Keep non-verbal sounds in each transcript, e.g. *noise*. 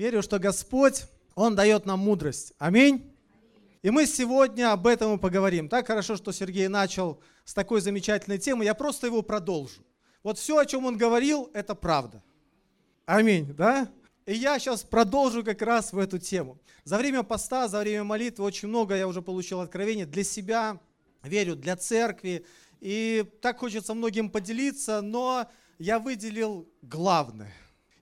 Верю, что Господь, Он дает нам мудрость. Аминь. И мы сегодня об этом и поговорим. Так хорошо, что Сергей начал с такой замечательной темы. Я просто его продолжу. Вот все, о чем он говорил, это правда. Аминь, да? И я сейчас продолжу как раз в эту тему. За время поста, за время молитвы очень много я уже получил откровений для себя, верю, для церкви. И так хочется многим поделиться, но я выделил главное.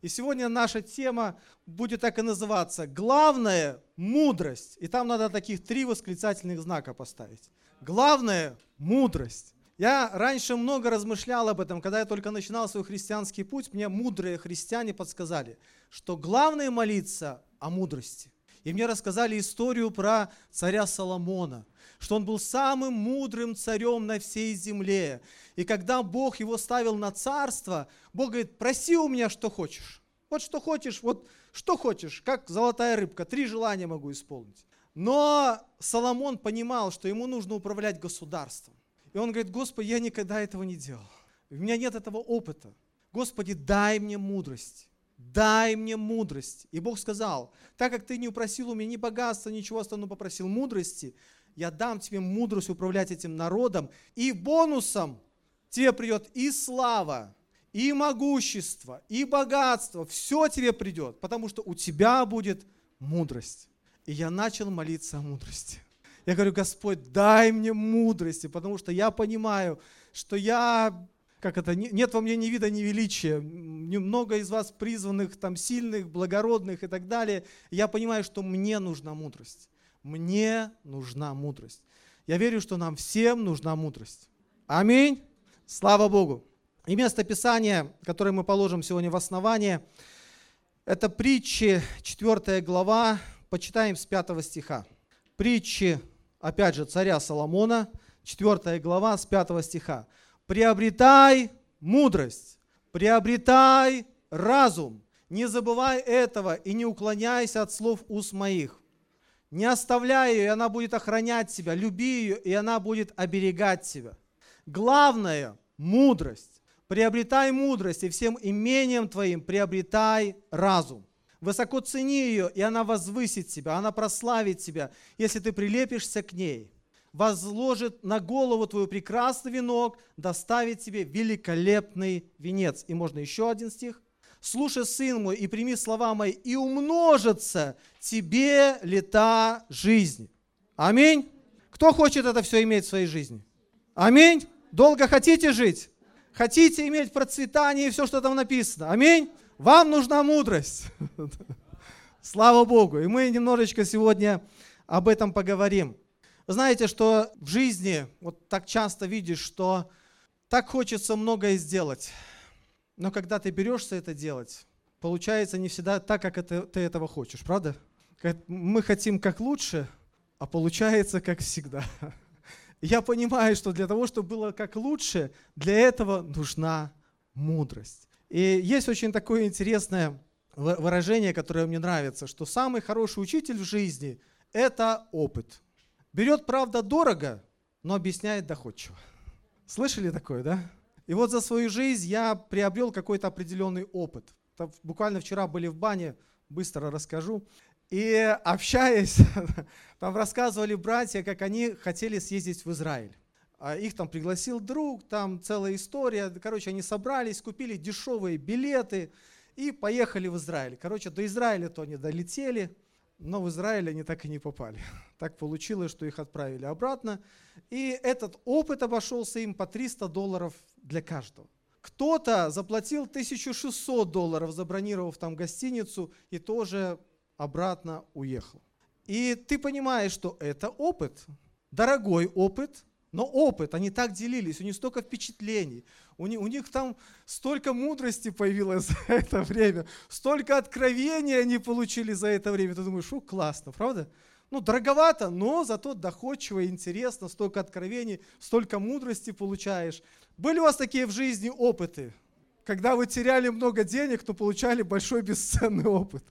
И сегодня наша тема будет так и называться. Главное – мудрость. И там надо таких три восклицательных знака поставить. Главное – мудрость. Я раньше много размышлял об этом, когда я только начинал свой христианский путь, мне мудрые христиане подсказали, что главное молиться о мудрости. И мне рассказали историю про царя Соломона, что он был самым мудрым царем на всей земле. И когда Бог его ставил на царство, Бог говорит, проси у меня, что хочешь. Вот что хочешь, вот что хочешь, как золотая рыбка, три желания могу исполнить. Но Соломон понимал, что ему нужно управлять государством. И он говорит, Господи, я никогда этого не делал. У меня нет этого опыта. Господи, дай мне мудрость. Дай мне мудрость. И Бог сказал, так как ты не упросил у меня ни богатства, ничего остального, попросил мудрости, я дам тебе мудрость управлять этим народом, и бонусом тебе придет и слава, и могущество, и богатство, все тебе придет, потому что у тебя будет мудрость. И я начал молиться о мудрости. Я говорю, Господь, дай мне мудрости, потому что я понимаю, что я, как это, нет во мне ни вида, ни величия. Немного из вас призванных, там, сильных, благородных и так далее. Я понимаю, что мне нужна мудрость. Мне нужна мудрость. Я верю, что нам всем нужна мудрость. Аминь. Слава Богу. И место Писания, которое мы положим сегодня в основание, это притчи, 4 глава, почитаем с 5 стиха. Притчи опять же, царя Соломона, 4 глава с 5 стиха. «Приобретай мудрость, приобретай разум, не забывай этого и не уклоняйся от слов уст моих. Не оставляй ее, и она будет охранять тебя. Люби ее, и она будет оберегать тебя. Главное – мудрость. Приобретай мудрость, и всем имением твоим приобретай разум. Высоко цени ее, и она возвысит тебя, она прославит тебя, если ты прилепишься к ней. Возложит на голову твою прекрасный венок, доставит тебе великолепный венец. И можно еще один стих. «Слушай, сын мой, и прими слова мои, и умножится тебе лета жизни». Аминь. Кто хочет это все иметь в своей жизни? Аминь. Долго хотите жить? Хотите иметь процветание и все, что там написано? Аминь. Вам нужна мудрость. *laughs* Слава Богу. И мы немножечко сегодня об этом поговорим. Вы знаете, что в жизни вот так часто видишь, что так хочется многое сделать. Но когда ты берешься это делать, получается не всегда так, как это, ты этого хочешь, правда? Мы хотим как лучше, а получается как всегда. *laughs* Я понимаю, что для того, чтобы было как лучше, для этого нужна мудрость. И есть очень такое интересное выражение, которое мне нравится, что самый хороший учитель в жизни – это опыт. Берет, правда, дорого, но объясняет доходчиво. Слышали такое, да? И вот за свою жизнь я приобрел какой-то определенный опыт. Там буквально вчера были в бане, быстро расскажу. И общаясь, *laughs* там рассказывали братья, как они хотели съездить в Израиль. А их там пригласил друг, там целая история. Короче, они собрались, купили дешевые билеты и поехали в Израиль. Короче, до Израиля-то они долетели, но в Израиль они так и не попали. *laughs* Так получилось, что их отправили обратно. И этот опыт обошелся им по 300 долларов для каждого. Кто-то заплатил 1600 долларов, забронировав там гостиницу, и тоже обратно уехал. И ты понимаешь, что это опыт, дорогой опыт – но опыт, они так делились, у них столько впечатлений, у них, у них там столько мудрости появилось *laughs* за это время, столько откровений они получили за это время. Ты думаешь, что классно, правда? Ну, дороговато, но зато доходчиво, интересно, столько откровений, столько мудрости получаешь. Были у вас такие в жизни опыты, когда вы теряли много денег, но получали большой бесценный опыт?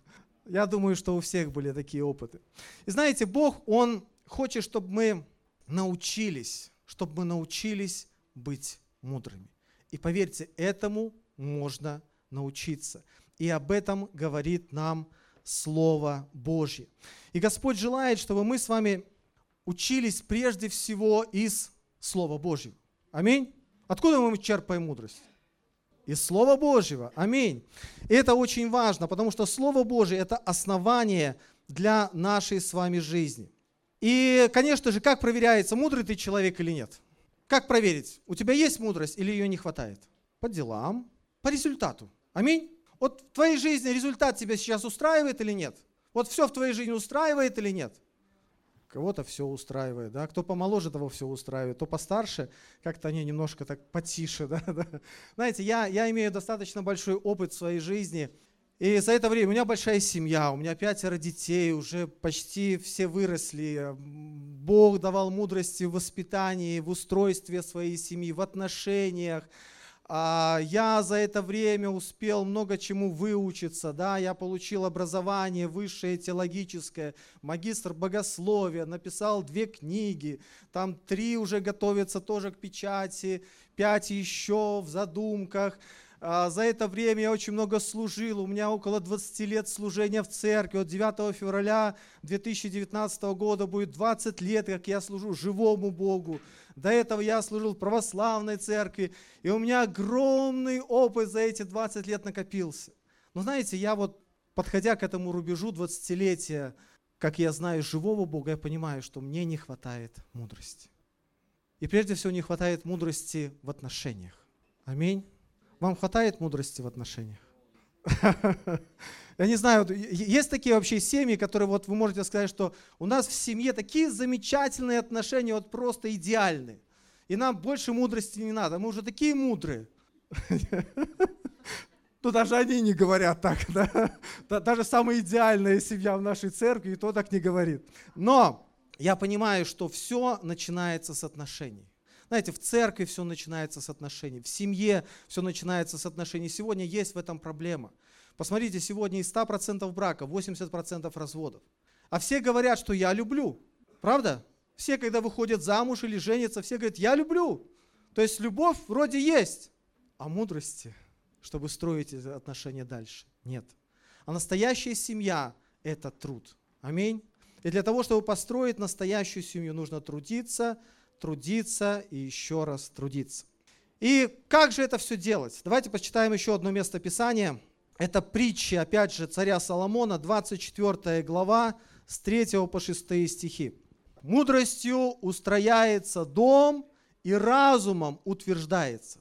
Я думаю, что у всех были такие опыты. И знаете, Бог, Он хочет, чтобы мы научились, чтобы мы научились быть мудрыми. И поверьте, этому можно научиться. И об этом говорит нам Слово Божье. И Господь желает, чтобы мы с вами учились прежде всего из Слова Божьего. Аминь. Откуда мы черпаем мудрость? Из Слова Божьего. Аминь. И это очень важно, потому что Слово Божье – это основание для нашей с вами жизни. И, конечно же, как проверяется, мудрый ты человек или нет? Как проверить, у тебя есть мудрость или ее не хватает? По делам, по результату. Аминь. Вот в твоей жизни результат тебя сейчас устраивает или нет? Вот все в твоей жизни устраивает или нет? Кого-то все устраивает, да, кто помоложе, того все устраивает, то постарше, как-то они немножко так потише, *laughs* да. Знаете, я, я имею достаточно большой опыт в своей жизни, и за это время у меня большая семья, у меня пятеро детей, уже почти все выросли. Бог давал мудрости в воспитании, в устройстве своей семьи, в отношениях. А, я за это время успел много чему выучиться, да, я получил образование высшее теологическое, магистр богословия, написал две книги, там три уже готовятся тоже к печати, пять еще в задумках. А, за это время я очень много служил, у меня около 20 лет служения в церкви. От 9 февраля 2019 года будет 20 лет, как я служу живому Богу. До этого я служил в православной церкви, и у меня огромный опыт за эти 20 лет накопился. Но знаете, я вот, подходя к этому рубежу 20-летия, как я знаю живого Бога, я понимаю, что мне не хватает мудрости. И прежде всего не хватает мудрости в отношениях. Аминь. Вам хватает мудрости в отношениях? *laughs* Я не знаю, есть такие вообще семьи, которые вот вы можете сказать, что у нас в семье такие замечательные отношения, вот просто идеальные. И нам больше мудрости не надо, мы уже такие мудрые. *laughs* Ну, даже они не говорят так, *laughs* да? Даже самая идеальная семья в нашей церкви, и то так не говорит. Но я понимаю, что все начинается с отношений. Знаете, в церкви все начинается с отношений, в семье все начинается с отношений. Сегодня есть в этом проблема. Посмотрите, сегодня из 100% брака 80% разводов. А все говорят, что я люблю. Правда? Все, когда выходят замуж или женятся, все говорят, я люблю. То есть любовь вроде есть, а мудрости, чтобы строить эти отношения дальше, нет. А настоящая семья – это труд. Аминь. И для того, чтобы построить настоящую семью, нужно трудиться, трудиться и еще раз трудиться. И как же это все делать? Давайте почитаем еще одно место Писания. Это притчи, опять же, царя Соломона, 24 глава, с 3 по 6 стихи. «Мудростью устрояется дом, и разумом утверждается.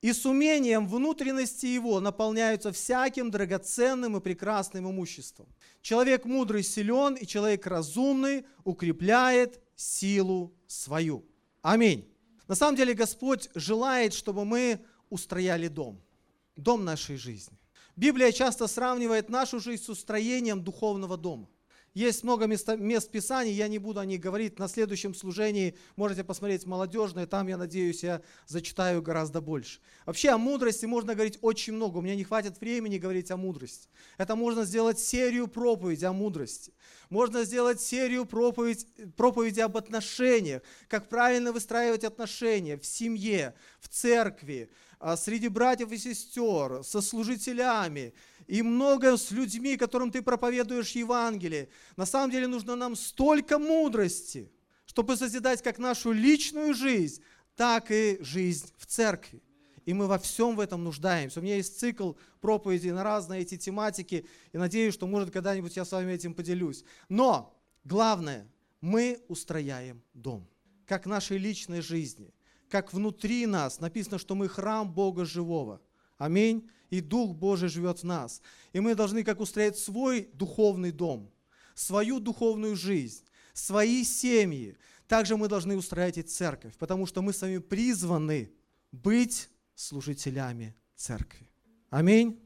И с умением внутренности его наполняются всяким драгоценным и прекрасным имуществом. Человек мудрый силен, и человек разумный укрепляет силу свою». Аминь. На самом деле Господь желает, чтобы мы устрояли дом, дом нашей жизни. Библия часто сравнивает нашу жизнь с устроением духовного дома. Есть много мест, мест Писаний, я не буду о них говорить. На следующем служении можете посмотреть молодежное, там, я надеюсь, я зачитаю гораздо больше. Вообще о мудрости можно говорить очень много, у меня не хватит времени говорить о мудрости. Это можно сделать серию проповедей о мудрости. Можно сделать серию проповедь, проповеди об отношениях, как правильно выстраивать отношения в семье, в церкви, а, среди братьев и сестер, со служителями, и много с людьми, которым ты проповедуешь Евангелие. На самом деле нужно нам столько мудрости, чтобы созидать как нашу личную жизнь, так и жизнь в церкви. И мы во всем в этом нуждаемся. У меня есть цикл проповедей на разные эти тематики, и надеюсь, что, может, когда-нибудь я с вами этим поделюсь. Но главное, мы устрояем дом, как нашей личной жизни, как внутри нас. Написано, что мы храм Бога живого. Аминь и Дух Божий живет в нас. И мы должны как устроить свой духовный дом, свою духовную жизнь, свои семьи. Также мы должны устроить и церковь, потому что мы с вами призваны быть служителями церкви. Аминь.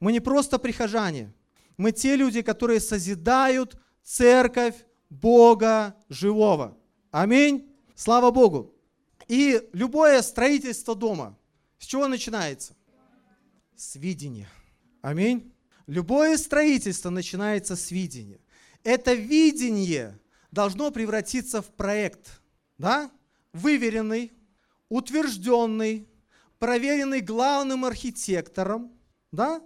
Мы не просто прихожане, мы те люди, которые созидают церковь Бога живого. Аминь. Слава Богу. И любое строительство дома, с чего начинается? С видения. Аминь. Любое строительство начинается с видения. Это видение должно превратиться в проект. Да? Выверенный, утвержденный, проверенный главным архитектором. Да?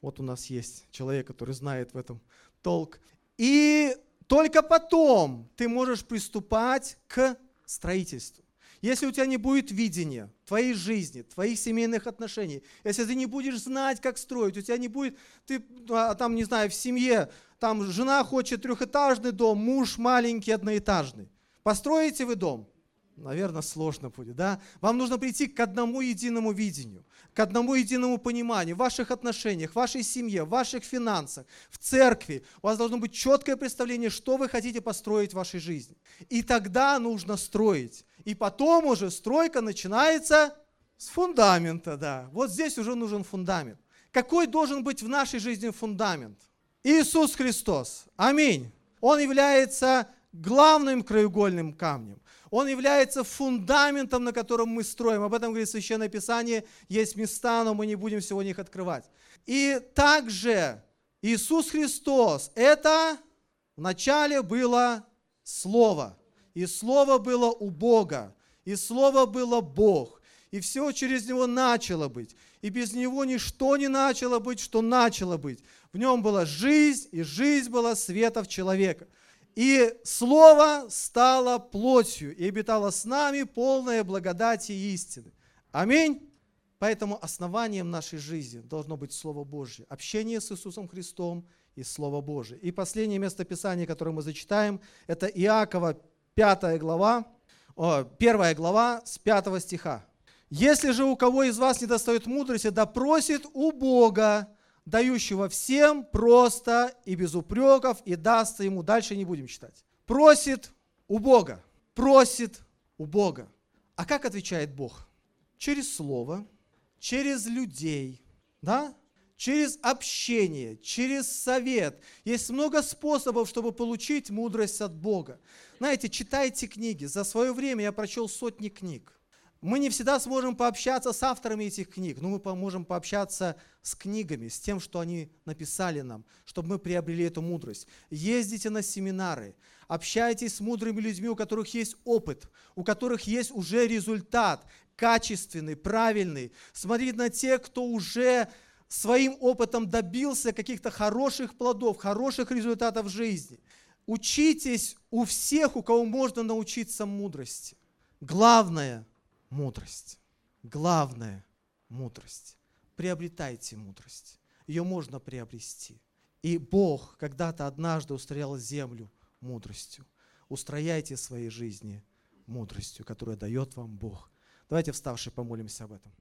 Вот у нас есть человек, который знает в этом толк. И только потом ты можешь приступать к строительству. Если у тебя не будет видения твоей жизни, твоих семейных отношений, если ты не будешь знать, как строить, у тебя не будет, ты а, там, не знаю, в семье, там жена хочет трехэтажный дом, муж маленький одноэтажный. Построите вы дом? Наверное, сложно будет, да? Вам нужно прийти к одному единому видению, к одному единому пониманию в ваших отношениях, в вашей семье, в ваших финансах, в церкви. У вас должно быть четкое представление, что вы хотите построить в вашей жизни. И тогда нужно строить. И потом уже стройка начинается с фундамента, да. Вот здесь уже нужен фундамент. Какой должен быть в нашей жизни фундамент? Иисус Христос. Аминь. Он является главным краеугольным камнем. Он является фундаментом, на котором мы строим. Об этом говорит Священное Писание. Есть места, но мы не будем сегодня их открывать. И также Иисус Христос, это вначале было Слово. И Слово было у Бога. И Слово было Бог. И все через Него начало быть. И без Него ничто не начало быть, что начало быть. В Нем была жизнь, и жизнь была светов человека. И Слово стало плотью и обитало с нами полное благодати и истины. Аминь. Поэтому основанием нашей жизни должно быть Слово Божье, общение с Иисусом Христом и Слово Божье. И последнее место Писания, которое мы зачитаем, это Иакова 5 глава, 1 глава с 5 стиха. «Если же у кого из вас не достает мудрости, да просит у Бога, дающего всем просто и без упреков, и дастся ему. Дальше не будем читать. Просит у Бога. Просит у Бога. А как отвечает Бог? Через слово, через людей, да? через общение, через совет. Есть много способов, чтобы получить мудрость от Бога. Знаете, читайте книги. За свое время я прочел сотни книг. Мы не всегда сможем пообщаться с авторами этих книг, но мы можем пообщаться с книгами, с тем, что они написали нам, чтобы мы приобрели эту мудрость. Ездите на семинары, общайтесь с мудрыми людьми, у которых есть опыт, у которых есть уже результат, качественный, правильный. Смотрите на тех, кто уже своим опытом добился каких-то хороших плодов, хороших результатов в жизни. Учитесь у всех, у кого можно научиться мудрости. Главное – мудрость. Главная мудрость. Приобретайте мудрость. Ее можно приобрести. И Бог когда-то однажды устроял землю мудростью. Устрояйте своей жизни мудростью, которую дает вам Бог. Давайте вставшие помолимся об этом.